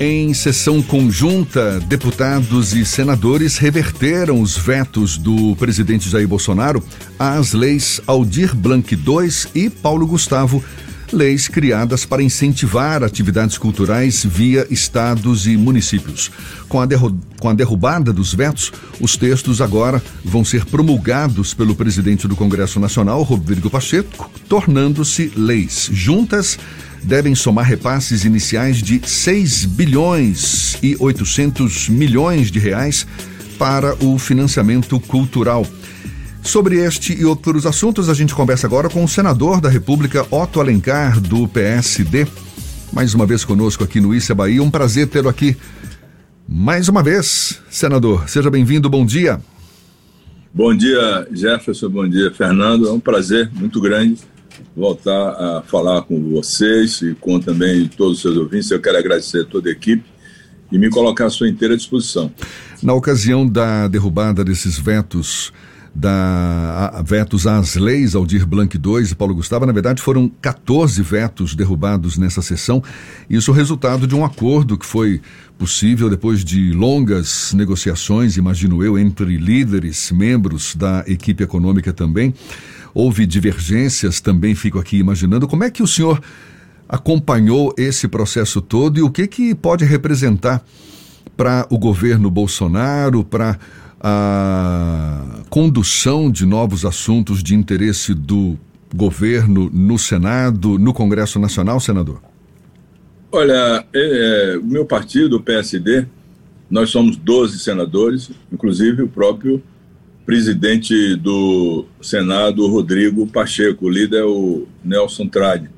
Em sessão conjunta, deputados e senadores reverteram os vetos do presidente Jair Bolsonaro às leis Aldir Blanc II e Paulo Gustavo, leis criadas para incentivar atividades culturais via estados e municípios. Com a, com a derrubada dos vetos, os textos agora vão ser promulgados pelo presidente do Congresso Nacional, Rodrigo Pacheco, tornando-se leis. Juntas, devem somar repasses iniciais de 6 bilhões e 800 milhões de reais para o financiamento cultural. Sobre este e outros assuntos, a gente conversa agora com o senador da República, Otto Alencar, do PSD. Mais uma vez conosco aqui no Issa Bahia. Um prazer tê-lo aqui mais uma vez, senador. Seja bem-vindo, bom dia. Bom dia, Jefferson. Bom dia, Fernando. É um prazer muito grande voltar a falar com vocês e com também todos os seus ouvintes. Eu quero agradecer a toda a equipe e me colocar à sua inteira disposição. Na ocasião da derrubada desses vetos, da vetos às leis Aldir Blanc II e Paulo Gustavo, na verdade foram 14 vetos derrubados nessa sessão. Isso resultado de um acordo que foi possível depois de longas negociações, imagino eu, entre líderes, membros da equipe econômica também houve divergências, também fico aqui imaginando. Como é que o senhor acompanhou esse processo todo e o que, que pode representar para o governo Bolsonaro, para a condução de novos assuntos de interesse do governo no Senado, no Congresso Nacional, senador? Olha, é, o meu partido, o PSD, nós somos 12 senadores, inclusive o próprio presidente do Senado, Rodrigo Pacheco, o líder o Nelson Trade.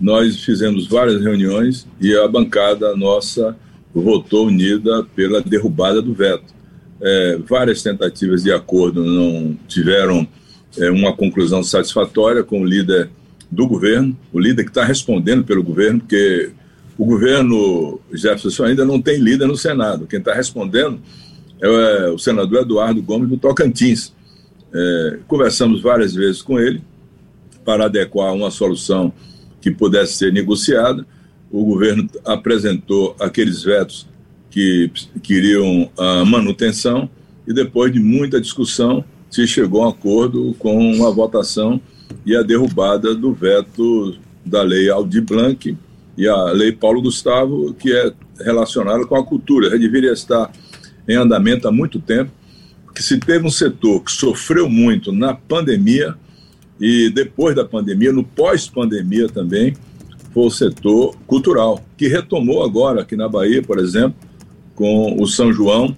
Nós fizemos várias reuniões e a bancada nossa votou unida pela derrubada do veto. É, várias tentativas de acordo não tiveram é, uma conclusão satisfatória com o líder do governo, o líder que está respondendo pelo governo, porque o governo Jefferson ainda não tem líder no Senado. Quem está respondendo é o senador Eduardo Gomes do Tocantins. É, conversamos várias vezes com ele para adequar uma solução que pudesse ser negociada. O governo apresentou aqueles vetos que queriam a manutenção e depois de muita discussão se chegou a um acordo com a votação e a derrubada do veto da lei Aldir Blanc e a lei Paulo Gustavo, que é relacionada com a cultura. Já deveria estar em andamento há muito tempo, que se teve um setor que sofreu muito na pandemia e depois da pandemia, no pós-pandemia também, foi o setor cultural, que retomou agora aqui na Bahia, por exemplo, com o São João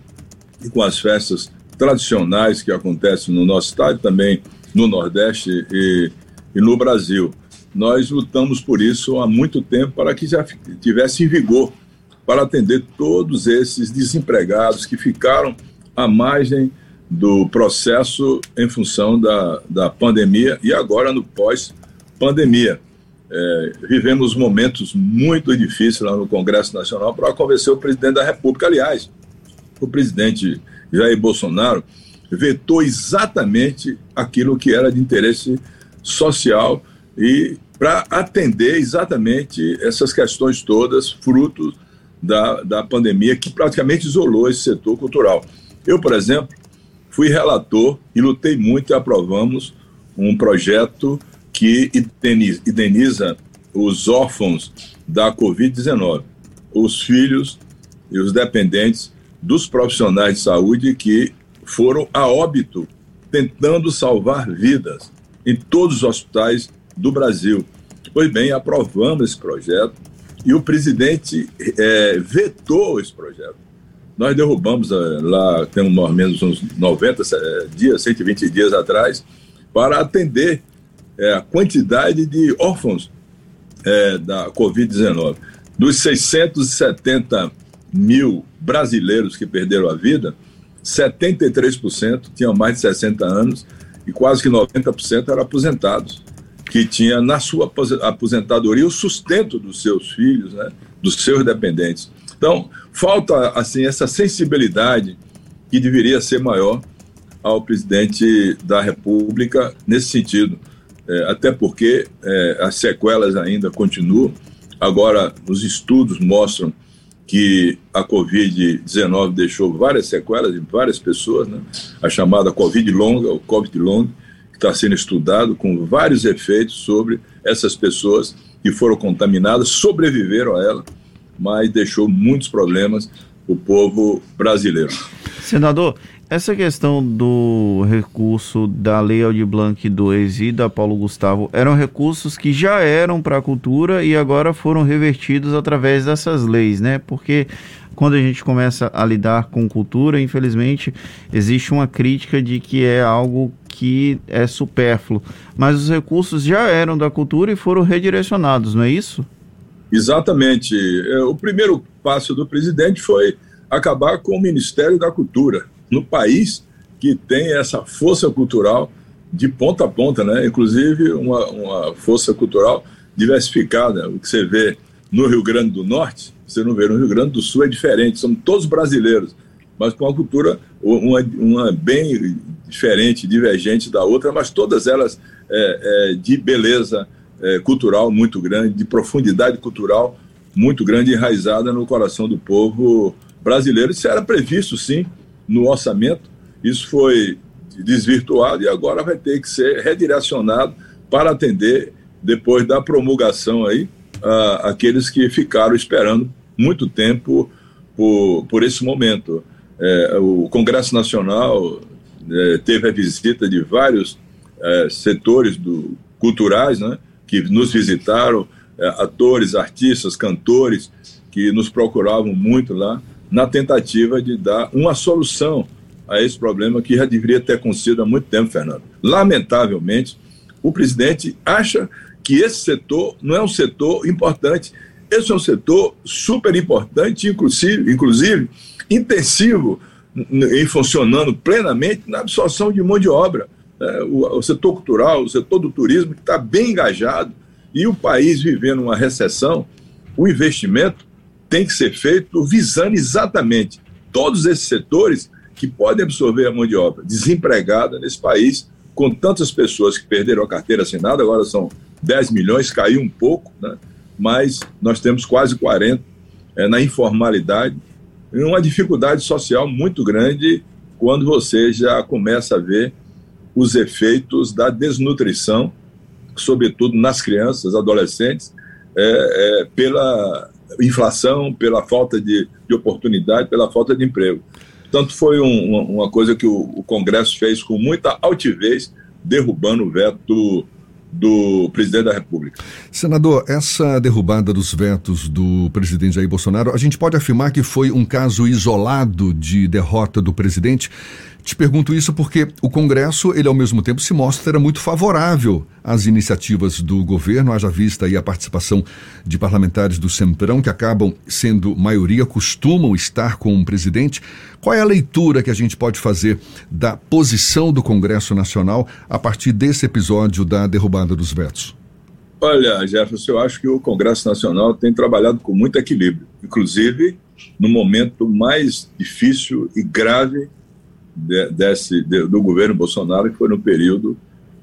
e com as festas tradicionais que acontecem no nosso estado, também no Nordeste e, e no Brasil. Nós lutamos por isso há muito tempo para que já tivesse em vigor para atender todos esses desempregados que ficaram à margem do processo em função da, da pandemia e agora no pós-pandemia. É, vivemos momentos muito difíceis lá no Congresso Nacional para convencer o presidente da República. Aliás, o presidente Jair Bolsonaro vetou exatamente aquilo que era de interesse social e para atender exatamente essas questões todas, frutos da, da pandemia que praticamente isolou esse setor cultural. Eu, por exemplo, fui relator e lutei muito e aprovamos um projeto que indeniza os órfãos da Covid-19, os filhos e os dependentes dos profissionais de saúde que foram a óbito tentando salvar vidas em todos os hospitais do Brasil. Pois bem, aprovamos esse projeto e o presidente é, vetou esse projeto. Nós derrubamos é, lá, temos mais ou menos uns 90 é, dias, 120 dias atrás, para atender é, a quantidade de órfãos é, da Covid-19. Dos 670 mil brasileiros que perderam a vida, 73% tinham mais de 60 anos e quase que 90% eram aposentados que tinha na sua aposentadoria o sustento dos seus filhos, né, dos seus dependentes. Então, falta assim essa sensibilidade que deveria ser maior ao presidente da República nesse sentido, é, até porque é, as sequelas ainda continuam. Agora, os estudos mostram que a Covid-19 deixou várias sequelas em várias pessoas, né? a chamada Covid longa, o Covid long, que está sendo estudado com vários efeitos sobre essas pessoas que foram contaminadas, sobreviveram a ela, mas deixou muitos problemas o povo brasileiro. Senador, essa questão do recurso da Lei Aldir Blanc 2 e da Paulo Gustavo eram recursos que já eram para a cultura e agora foram revertidos através dessas leis, né? Porque quando a gente começa a lidar com cultura, infelizmente, existe uma crítica de que é algo que é supérfluo. Mas os recursos já eram da cultura e foram redirecionados, não é isso? Exatamente. É, o primeiro passo do presidente foi acabar com o Ministério da Cultura no país que tem essa força cultural de ponta a ponta, né? Inclusive uma, uma força cultural diversificada. O que você vê no Rio Grande do Norte, você não vê no Rio Grande do Sul é diferente. São todos brasileiros, mas com uma cultura uma, uma bem diferente, divergente da outra, mas todas elas é, é, de beleza é, cultural muito grande, de profundidade cultural muito grande, enraizada no coração do povo brasileiro. Isso era previsto, sim, no orçamento. Isso foi desvirtuado e agora vai ter que ser redirecionado para atender, depois da promulgação aí, uh, aqueles que ficaram esperando muito tempo por, por esse momento. É, o Congresso Nacional é, teve a visita de vários é, setores do, culturais, né, que nos visitaram, é, atores, artistas, cantores, que nos procuravam muito lá, na tentativa de dar uma solução a esse problema que já deveria ter acontecido há muito tempo, Fernando. Lamentavelmente, o presidente acha que esse setor não é um setor importante. Esse é um setor super importante, inclusive, inclusive intensivo em funcionando plenamente na absorção de mão de obra. É, o, o, setor cultural, o setor do turismo, que está bem engajado, e o país vivendo uma recessão, o investimento tem que ser feito visando exatamente todos esses setores que podem absorver a mão de obra desempregada nesse país, com tantas pessoas que perderam a carteira assinada, agora são 10 milhões, caiu um pouco, né? Mas nós temos quase 40 é, na informalidade, e uma dificuldade social muito grande quando você já começa a ver os efeitos da desnutrição, sobretudo nas crianças, adolescentes, é, é, pela inflação, pela falta de, de oportunidade, pela falta de emprego. Portanto, foi um, uma, uma, coisa que o, o, Congresso fez com muita altivez, derrubando o veto do presidente da República. Senador, essa derrubada dos vetos do presidente Jair Bolsonaro, a gente pode afirmar que foi um caso isolado de derrota do presidente? Te pergunto isso porque o Congresso, ele ao mesmo tempo se mostra muito favorável às iniciativas do governo, haja vista aí a participação de parlamentares do Centrão, que acabam sendo maioria, costumam estar com o presidente. Qual é a leitura que a gente pode fazer da posição do Congresso Nacional a partir desse episódio da derrubada dos vetos? Olha, Jefferson, eu acho que o Congresso Nacional tem trabalhado com muito equilíbrio, inclusive no momento mais difícil e grave de, desse, de, do governo Bolsonaro, que foi no período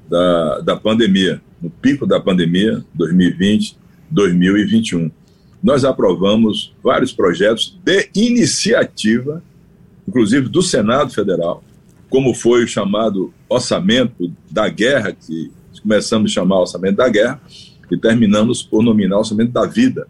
da, da pandemia, no pico da pandemia, 2020, 2021. Nós aprovamos vários projetos de iniciativa, inclusive do Senado Federal, como foi o chamado orçamento da guerra, que começamos a chamar orçamento da guerra, e terminamos por nominar orçamento da vida,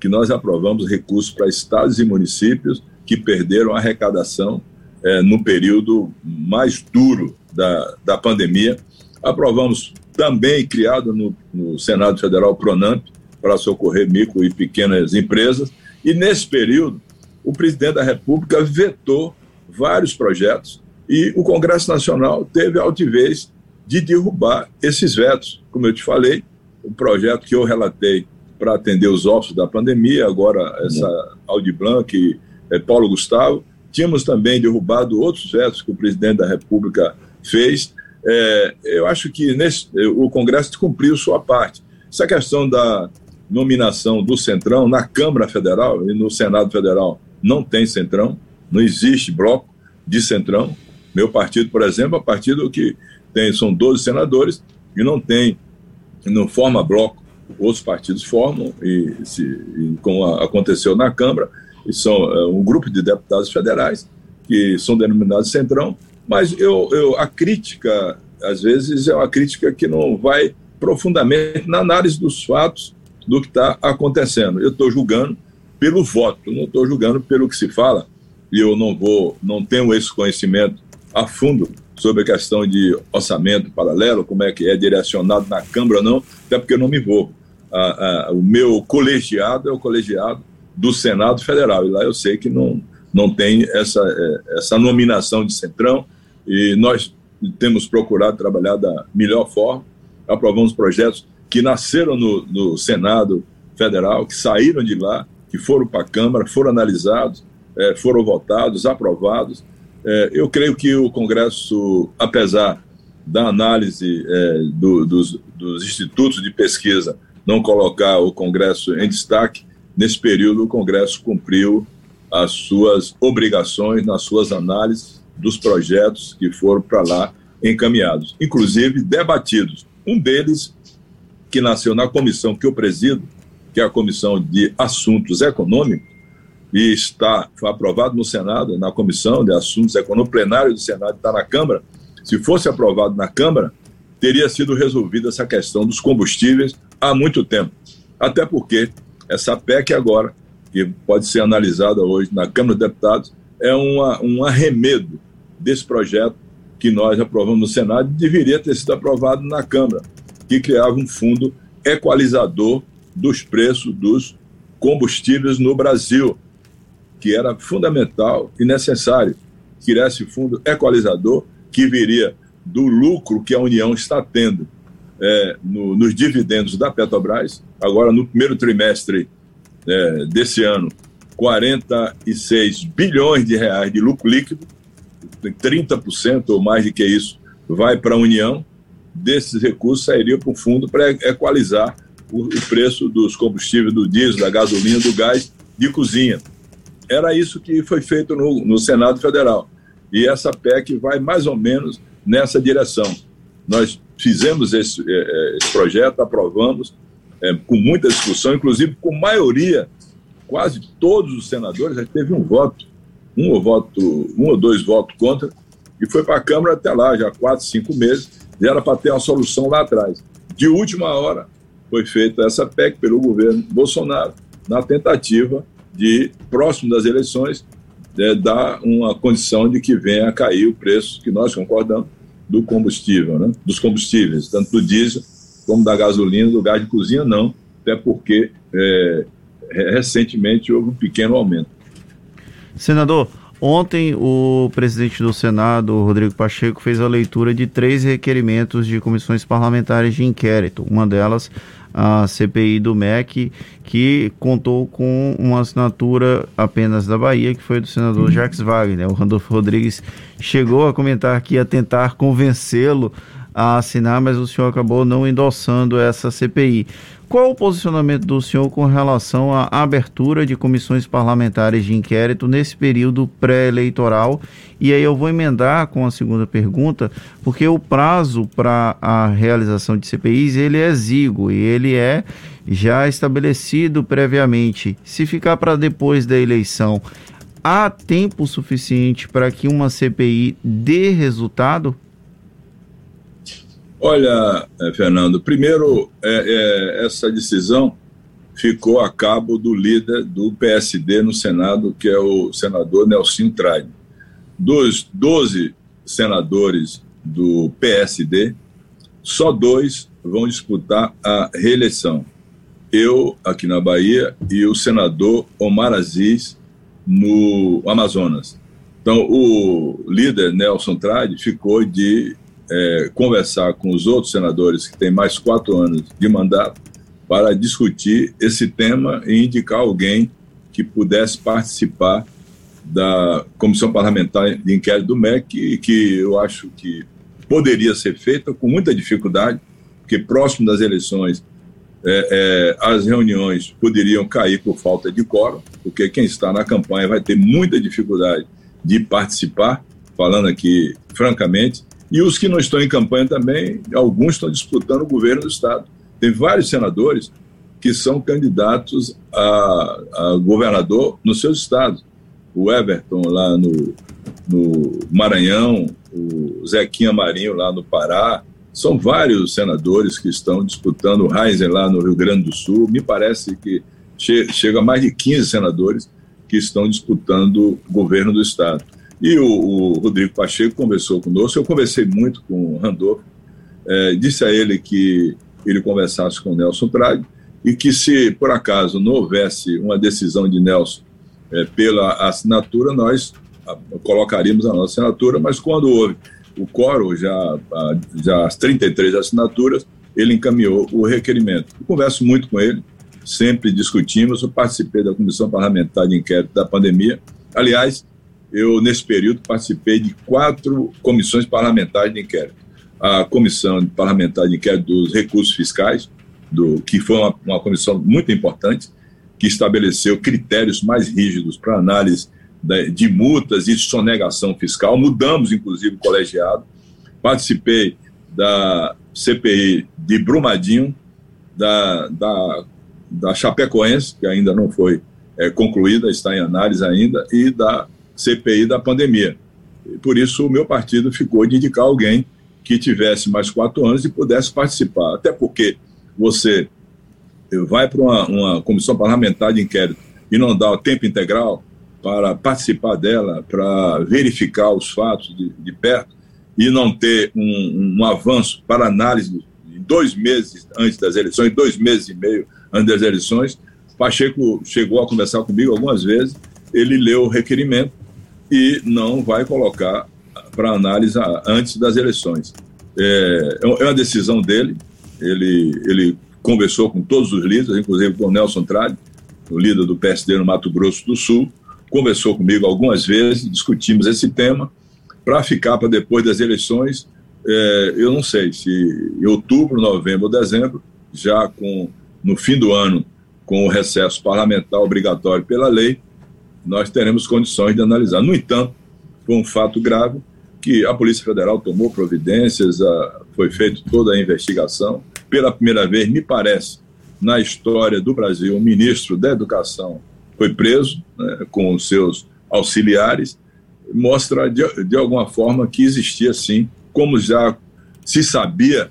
que nós aprovamos recursos para estados e municípios que perderam a arrecadação é, no período mais duro da, da pandemia. Aprovamos também, criado no, no Senado Federal, PRONAMP, para socorrer micro e pequenas empresas. E nesse período, o presidente da República vetou vários projetos e o Congresso Nacional teve a altivez de derrubar esses vetos. Como eu te falei, o projeto que eu relatei para atender os ossos da pandemia, agora essa Audi Blanc, é, Paulo Gustavo, Tínhamos também derrubado outros vetos que o presidente da República fez. É, eu acho que nesse, o Congresso cumpriu sua parte. Essa questão da nominação do Centrão na Câmara Federal e no Senado Federal não tem Centrão, não existe bloco de Centrão. Meu partido, por exemplo, é um partido que tem, são 12 senadores e não tem, não forma bloco. Outros partidos formam, e, se, e como aconteceu na Câmara, são é, um grupo de deputados federais que são denominados centrão, mas eu, eu, a crítica, às vezes, é uma crítica que não vai profundamente na análise dos fatos do que está acontecendo. Eu estou julgando pelo voto, não estou julgando pelo que se fala, e eu não vou, não tenho esse conhecimento a fundo sobre a questão de orçamento paralelo, como é que é direcionado na Câmara não, até porque eu não me envolvo. O meu colegiado é o colegiado do Senado Federal, e lá eu sei que não, não tem essa, é, essa nominação de centrão, e nós temos procurado trabalhar da melhor forma, aprovamos projetos que nasceram no, no Senado Federal, que saíram de lá, que foram para a Câmara, foram analisados, é, foram votados, aprovados. É, eu creio que o Congresso, apesar da análise do, dos, dos institutos de pesquisa não colocar o Congresso em destaque, nesse período o Congresso cumpriu as suas obrigações nas suas análises dos projetos que foram para lá encaminhados, inclusive debatidos. Um deles, que nasceu na comissão que eu presido, que é a Comissão de Assuntos Econômicos, e está foi aprovado no Senado, na Comissão de Assuntos Econômicos, plenário do Senado está na Câmara. Se fosse aprovado na Câmara, teria sido resolvida essa questão dos combustíveis há muito tempo. Até porque essa PEC agora, que pode ser analisada hoje na Câmara dos Deputados, é uma, um arremedo desse projeto que nós aprovamos no Senado deveria ter sido aprovado na Câmara, que criava um fundo equalizador dos preços dos combustíveis no Brasil, que era fundamental e necessário criar esse fundo equalizador que viria do lucro que a União está tendo é, no, nos dividendos da Petrobras. Agora, no primeiro trimestre é, desse ano, 46 bilhões de reais de lucro líquido, 30% ou mais do que isso vai para a União. Desses recursos sairia para o fundo para equalizar o, o preço dos combustíveis, do diesel, da gasolina, do gás de cozinha. Era isso que foi feito no, no Senado Federal. E essa PEC vai mais ou menos nessa direção. Nós fizemos esse, é, é, esse projeto, aprovamos, é, com muita discussão, inclusive com maioria, quase todos os senadores, já teve um voto, um ou, voto, um ou dois votos contra, e foi para a Câmara até lá, já quatro, cinco meses, e era para ter uma solução lá atrás. De última hora, foi feita essa PEC pelo governo Bolsonaro, na tentativa de, próximo das eleições, é, dar uma condição de que venha a cair o preço, que nós concordamos, do combustível, né? dos combustíveis, tanto do diesel como da gasolina, do gás de cozinha, não, até porque é, recentemente houve um pequeno aumento. Senador, Ontem, o presidente do Senado, Rodrigo Pacheco, fez a leitura de três requerimentos de comissões parlamentares de inquérito. Uma delas, a CPI do MEC, que contou com uma assinatura apenas da Bahia, que foi do senador Jacques Wagner. O Randolfo Rodrigues chegou a comentar que ia tentar convencê-lo a assinar, mas o senhor acabou não endossando essa CPI. Qual o posicionamento do senhor com relação à abertura de comissões parlamentares de inquérito nesse período pré-eleitoral? E aí eu vou emendar com a segunda pergunta, porque o prazo para a realização de CPIs ele é exíguo e ele é já estabelecido previamente. Se ficar para depois da eleição, há tempo suficiente para que uma CPI dê resultado? Olha, eh, Fernando, primeiro, é, é, essa decisão ficou a cabo do líder do PSD no Senado, que é o senador Nelson Trade. Dos 12 senadores do PSD, só dois vão disputar a reeleição. Eu, aqui na Bahia, e o senador Omar Aziz, no Amazonas. Então, o líder Nelson Trade ficou de é, conversar com os outros senadores que têm mais quatro anos de mandato para discutir esse tema e indicar alguém que pudesse participar da Comissão Parlamentar de Inquérito do MEC, que eu acho que poderia ser feita com muita dificuldade, porque próximo das eleições é, é, as reuniões poderiam cair por falta de quórum, porque quem está na campanha vai ter muita dificuldade de participar, falando aqui francamente, e os que não estão em campanha também, alguns estão disputando o governo do Estado. Tem vários senadores que são candidatos a, a governador nos seus estados. O Everton lá no, no Maranhão, o Zequinha Marinho lá no Pará, são vários senadores que estão disputando o Heisen lá no Rio Grande do Sul. Me parece que che chega a mais de 15 senadores que estão disputando o governo do Estado. E o, o Rodrigo Pacheco conversou conosco, eu conversei muito com o Randolph, é, disse a ele que ele conversasse com o Nelson Trade e que se por acaso não houvesse uma decisão de Nelson é, pela assinatura, nós colocaríamos a nossa assinatura, mas quando houve o quórum, já, já as 33 assinaturas, ele encaminhou o requerimento. Eu converso muito com ele, sempre discutimos, eu participei da Comissão Parlamentar de Inquérito da Pandemia. Aliás, eu, nesse período, participei de quatro comissões parlamentares de inquérito. A Comissão Parlamentar de Inquérito dos Recursos Fiscais, do, que foi uma, uma comissão muito importante, que estabeleceu critérios mais rígidos para análise de multas e sonegação fiscal. Mudamos, inclusive, o colegiado. Participei da CPI de Brumadinho, da, da, da Chapecoense, que ainda não foi é, concluída, está em análise ainda, e da CPI da pandemia. E por isso, o meu partido ficou de indicar alguém que tivesse mais quatro anos e pudesse participar. Até porque você vai para uma, uma comissão parlamentar de inquérito e não dá o tempo integral, para participar dela, para verificar os fatos de, de perto e não ter um, um, avanço para análise dois meses antes das eleições, dois meses e meio antes das eleições. Pacheco chegou a conversar comigo algumas vezes, ele leu o requerimento e não vai colocar para análise antes das eleições. É, é uma decisão dele, ele, ele conversou com todos os líderes, inclusive com o Nelson Trade, o líder do PSD no Mato Grosso do Sul, conversou comigo algumas vezes, discutimos esse tema, para ficar para depois das eleições, é, eu não sei se em outubro, novembro ou dezembro, já com no fim do ano, com o recesso parlamentar obrigatório pela lei, nós teremos condições de analisar. No entanto, foi um fato grave que a Polícia Federal tomou providências, a, foi feita toda a investigação. Pela primeira vez, me parece, na história do Brasil, o ministro da Educação foi preso né, com os seus auxiliares, mostra de, de alguma forma que existia sim, como já se sabia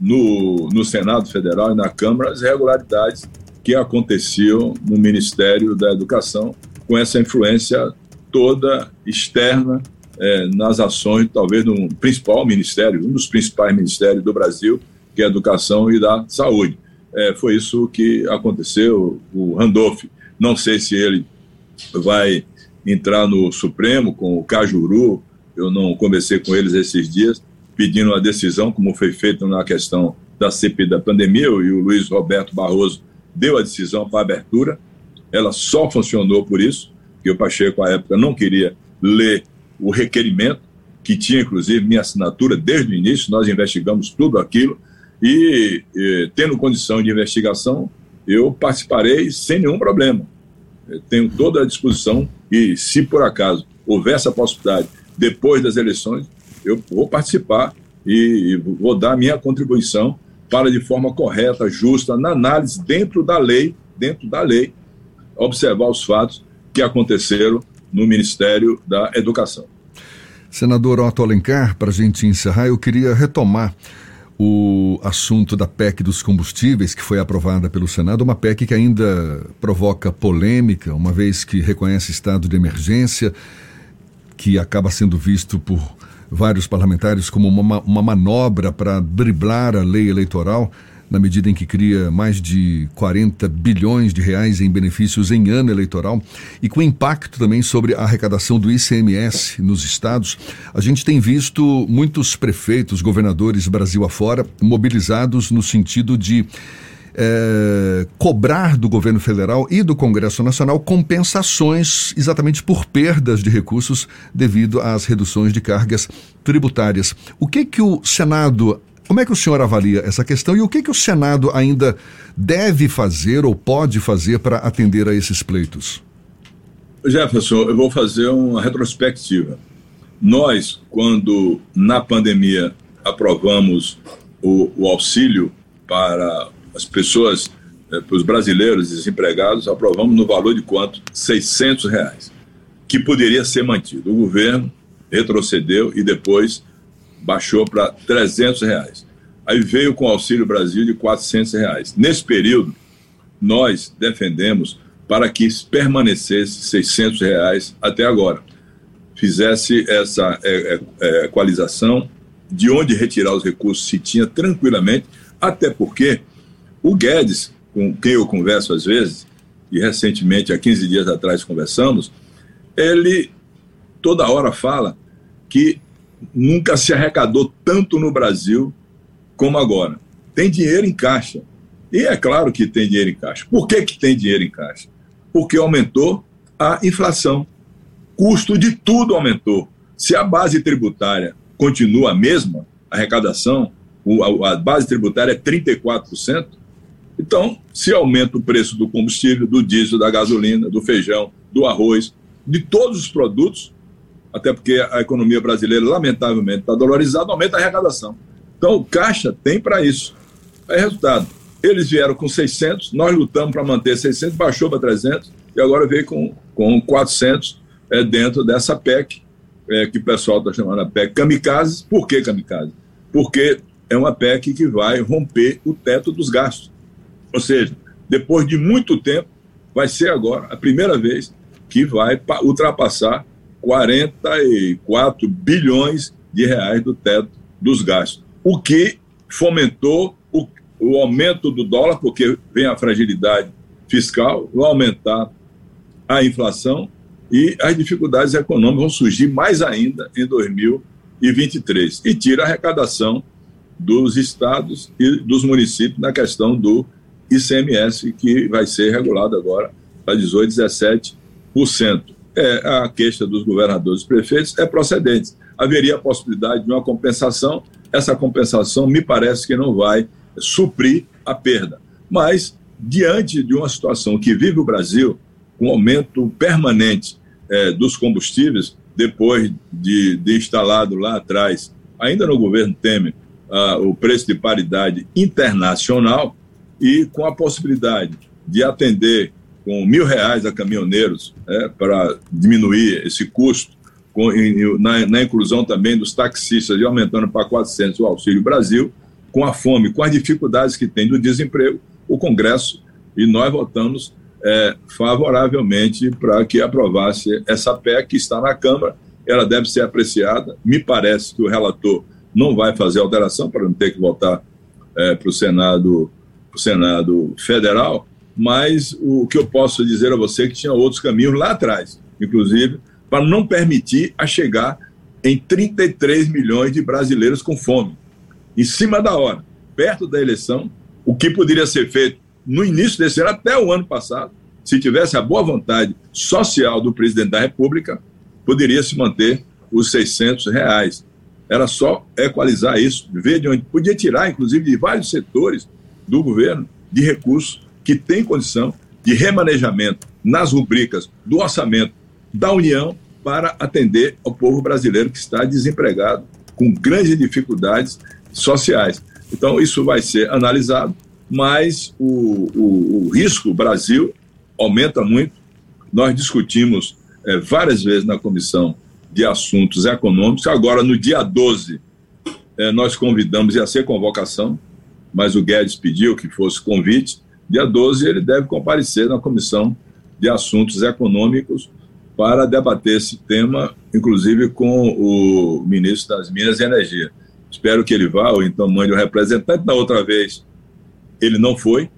no, no Senado Federal e na Câmara, as irregularidades que aconteciam no Ministério da Educação, com essa influência toda externa é, nas ações, talvez, no principal ministério, um dos principais ministérios do Brasil, que é a Educação e da Saúde. É, foi isso que aconteceu. O Randolph não sei se ele vai entrar no Supremo com o Cajuru. Eu não conversei com eles esses dias, pedindo uma decisão, como foi feito na questão da CPI da pandemia, e o Luiz Roberto Barroso deu a decisão para abertura. Ela só funcionou por isso, que o Pacheco, à época, não queria ler o requerimento, que tinha, inclusive, minha assinatura desde o início. Nós investigamos tudo aquilo e, e tendo condição de investigação, eu participarei sem nenhum problema. Tenho toda a disposição e, se por acaso houver essa possibilidade depois das eleições, eu vou participar e, e vou dar minha contribuição para, de forma correta, justa, na análise dentro da lei, dentro da lei, observar os fatos que aconteceram no Ministério da Educação. Senador Otto Alencar, para a gente encerrar, eu queria retomar o assunto da PEC dos combustíveis, que foi aprovada pelo Senado, uma PEC que ainda provoca polêmica, uma vez que reconhece estado de emergência, que acaba sendo visto por vários parlamentares como uma, uma manobra para driblar a lei eleitoral na medida em que cria mais de 40 bilhões de reais em benefícios em ano eleitoral e com impacto também sobre a arrecadação do ICMS nos estados, a gente tem visto muitos prefeitos, governadores Brasil afora mobilizados no sentido de é, cobrar do governo federal e do Congresso Nacional compensações exatamente por perdas de recursos devido às reduções de cargas tributárias. O que que o Senado como é que o senhor avalia essa questão e o que, que o Senado ainda deve fazer ou pode fazer para atender a esses pleitos? Jefferson, eu vou fazer uma retrospectiva. Nós, quando na pandemia aprovamos o, o auxílio para as pessoas é, para os brasileiros desempregados, aprovamos no valor de quanto? 600 reais, que poderia ser mantido. O governo retrocedeu e depois baixou para 300 reais. Aí veio com o Auxílio Brasil de 400 reais. Nesse período, nós defendemos para que permanecesse 600 reais até agora. Fizesse essa é, é, é, equalização, de onde retirar os recursos se tinha tranquilamente, até porque o Guedes, com quem eu converso às vezes, e recentemente, há 15 dias atrás, conversamos, ele toda hora fala que nunca se arrecadou tanto no Brasil como agora. Tem dinheiro em caixa. E é claro que tem dinheiro em caixa. Por que, que tem dinheiro em caixa? Porque aumentou a inflação. Custo de tudo aumentou. Se a base tributária continua a mesma, a arrecadação, a base tributária é 34%, então, se aumenta o preço do combustível, do diesel, da gasolina, do feijão, do arroz, de todos os produtos, até porque a economia brasileira, lamentavelmente, está dolarizada, aumenta a arrecadação. Então, o Caixa tem para isso. É resultado. Eles vieram com 600, nós lutamos para manter 600, baixou para 300 e agora veio com, com 400 é, dentro dessa PEC, é, que o pessoal está chamando de PEC kamikaze. Por que kamikaze? Porque é uma PEC que vai romper o teto dos gastos. Ou seja, depois de muito tempo, vai ser agora a primeira vez que vai ultrapassar 44 bilhões de reais do teto dos gastos, o que fomentou o, o aumento do dólar, porque vem a fragilidade fiscal, vai aumentar a inflação e as dificuldades econômicas vão surgir mais ainda em 2023 e tira a arrecadação dos estados e dos municípios na questão do ICMS, que vai ser regulado agora a 18, 17% é, a queixa dos governadores e prefeitos é procedente. Haveria a possibilidade de uma compensação, essa compensação me parece que não vai suprir a perda. Mas, diante de uma situação que vive o Brasil, com aumento permanente é, dos combustíveis, depois de, de, instalado lá atrás, ainda no governo Temer, o preço de paridade internacional, e com a possibilidade de atender com mil reais a caminhoneiros é, para diminuir esse custo, com, na, na, inclusão também dos taxistas e aumentando para 400 o Auxílio Brasil, com a fome, com as dificuldades que tem do desemprego, o Congresso e nós votamos é, favoravelmente para que aprovasse essa PEC que está na Câmara. Ela deve ser apreciada. Me parece que o relator não vai fazer alteração para não ter que voltar é, para o Senado, Senado Federal, mas o que eu posso dizer a você é que tinha outros caminhos lá atrás, inclusive, para não permitir a chegar em 33 milhões de brasileiros com fome. Em cima da hora, perto da eleição, o que poderia ser feito no início desse ano, até o ano passado, se tivesse a boa vontade social do presidente da República, poderia se manter os 600 reais. Era só equalizar isso, ver de onde podia tirar, inclusive, de vários setores do governo, de recursos que tem condição de remanejamento nas rubricas do orçamento da União para atender ao povo brasileiro que está desempregado, com grandes dificuldades sociais. Então, isso vai ser analisado, mas o, o, o risco Brasil aumenta muito. Nós discutimos é, várias vezes na Comissão de Assuntos Econômicos. Agora, no dia 12, é, nós convidamos, ia ser convocação, mas o Guedes pediu que fosse convite, Dia 12, ele deve comparecer na Comissão de Assuntos Econômicos para debater esse tema, inclusive com o ministro das Minas e Energia. Espero que ele vá, ou então mande o um representante. Da outra vez, ele não foi.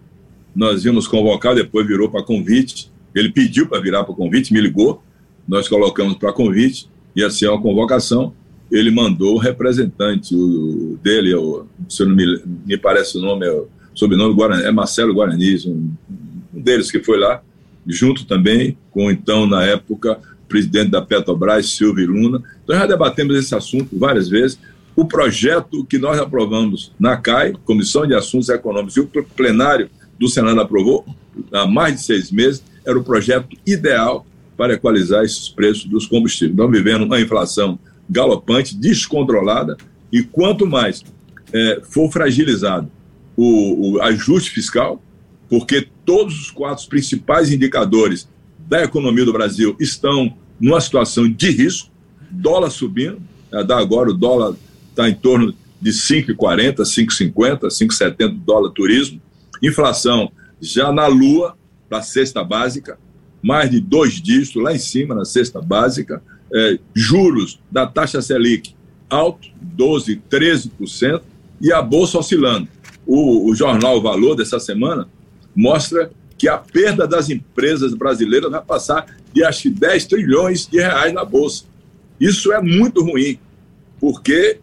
Nós vimos convocar, depois virou para convite. Ele pediu para virar para convite, me ligou. Nós colocamos para convite, ia ser uma convocação. Ele mandou o representante o, dele, o, se não me, me parece o nome, é sobrenome Guarani, é Marcelo Guarani, um, um deles que foi lá, junto também com, então, na época, presidente da Petrobras, Silvio Luna. Então, já debatemos esse assunto várias vezes. O projeto que nós aprovamos na CAI, Comissão de Assuntos Econômicos, e o plenário do Senado aprovou há mais de seis meses, era o projeto ideal para equalizar esses preços dos combustíveis. Estamos vivendo uma inflação galopante, descontrolada, e quanto mais é, for fragilizado o, o ajuste fiscal, porque todos os quatro principais indicadores da economia do Brasil estão numa situação de risco, dólar subindo, da agora o dólar está em torno de 5,40, 5,50, 5,70 dólar turismo, inflação já na lua para cesta básica, mais de dois dígitos lá em cima na cesta básica, é, juros da taxa Selic alto, 12, 13%, e a bolsa oscilando. O, o jornal Valor dessa semana mostra que a perda das empresas brasileiras vai passar de acho que 10 trilhões de reais na bolsa. Isso é muito ruim, porque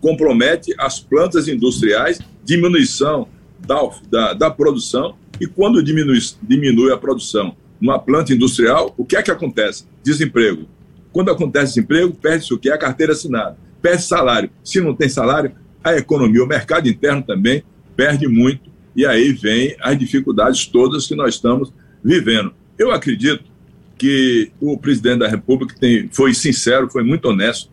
compromete as plantas industriais, diminuição da, da, da produção, e quando diminui, diminui a produção numa planta industrial, o que é que acontece? Desemprego. Quando acontece desemprego, perde-se o que? A carteira assinada. Perde salário. Se não tem salário, a economia, o mercado interno também perde muito. E aí vem as dificuldades todas que nós estamos vivendo. Eu acredito que o presidente da República tem, foi sincero, foi muito honesto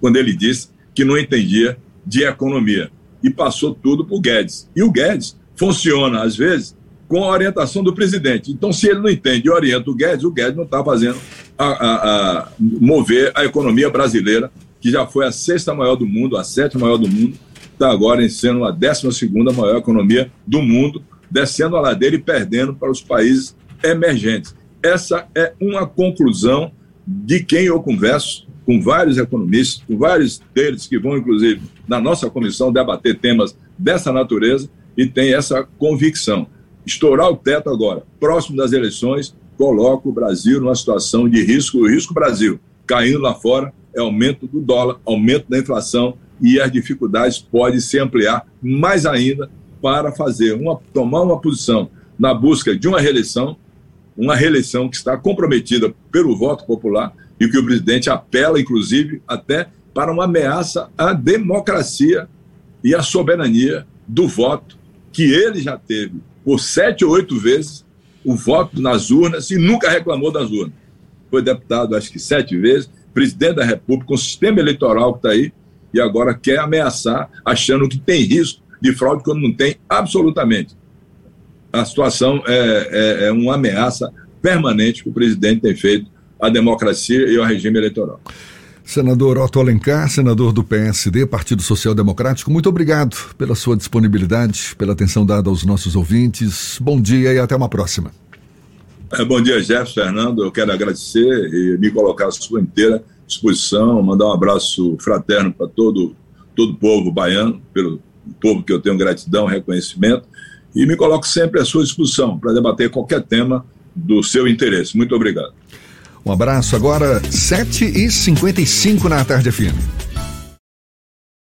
quando ele disse que não entendia de economia e passou tudo para o Guedes. E o Guedes funciona, às vezes, com a orientação do presidente. Então, se ele não entende e orienta o Guedes, o Guedes não está fazendo a, a, a mover a economia brasileira, que já foi a sexta maior do mundo, a sétima maior do mundo, está agora sendo a décima segunda maior economia do mundo, descendo a ladeira e perdendo para os países emergentes. Essa é uma conclusão de quem eu converso com vários economistas, com vários deles que vão, inclusive, na nossa comissão debater temas dessa natureza e tem essa convicção. Estourar o teto agora, próximo das eleições, coloca o Brasil numa situação de risco, o risco Brasil caindo lá fora é aumento do dólar, aumento da inflação e as dificuldades podem se ampliar mais ainda para fazer uma tomar uma posição na busca de uma reeleição, uma reeleição que está comprometida pelo voto popular e que o presidente apela, inclusive, até para uma ameaça à democracia e à soberania do voto, que ele já teve por sete ou oito vezes o voto nas urnas e nunca reclamou das urnas. Foi deputado, acho que sete vezes, presidente da República, com o sistema eleitoral que está aí, e agora quer ameaçar, achando que tem risco de fraude quando não tem absolutamente. A situação é, é, é uma ameaça permanente que o presidente tem feito à democracia e ao regime eleitoral. Senador Otto Alencar, senador do PSD, Partido Social Democrático, muito obrigado pela sua disponibilidade, pela atenção dada aos nossos ouvintes. Bom dia e até uma próxima. É, bom dia, Jeff, Fernando. Eu quero agradecer e me colocar à sua inteira disposição, mandar um abraço fraterno para todo, todo o povo baiano, pelo povo que eu tenho gratidão, reconhecimento, e me coloco sempre à sua disposição para debater qualquer tema do seu interesse. Muito obrigado. Um abraço agora, 7h55 na tarde firme.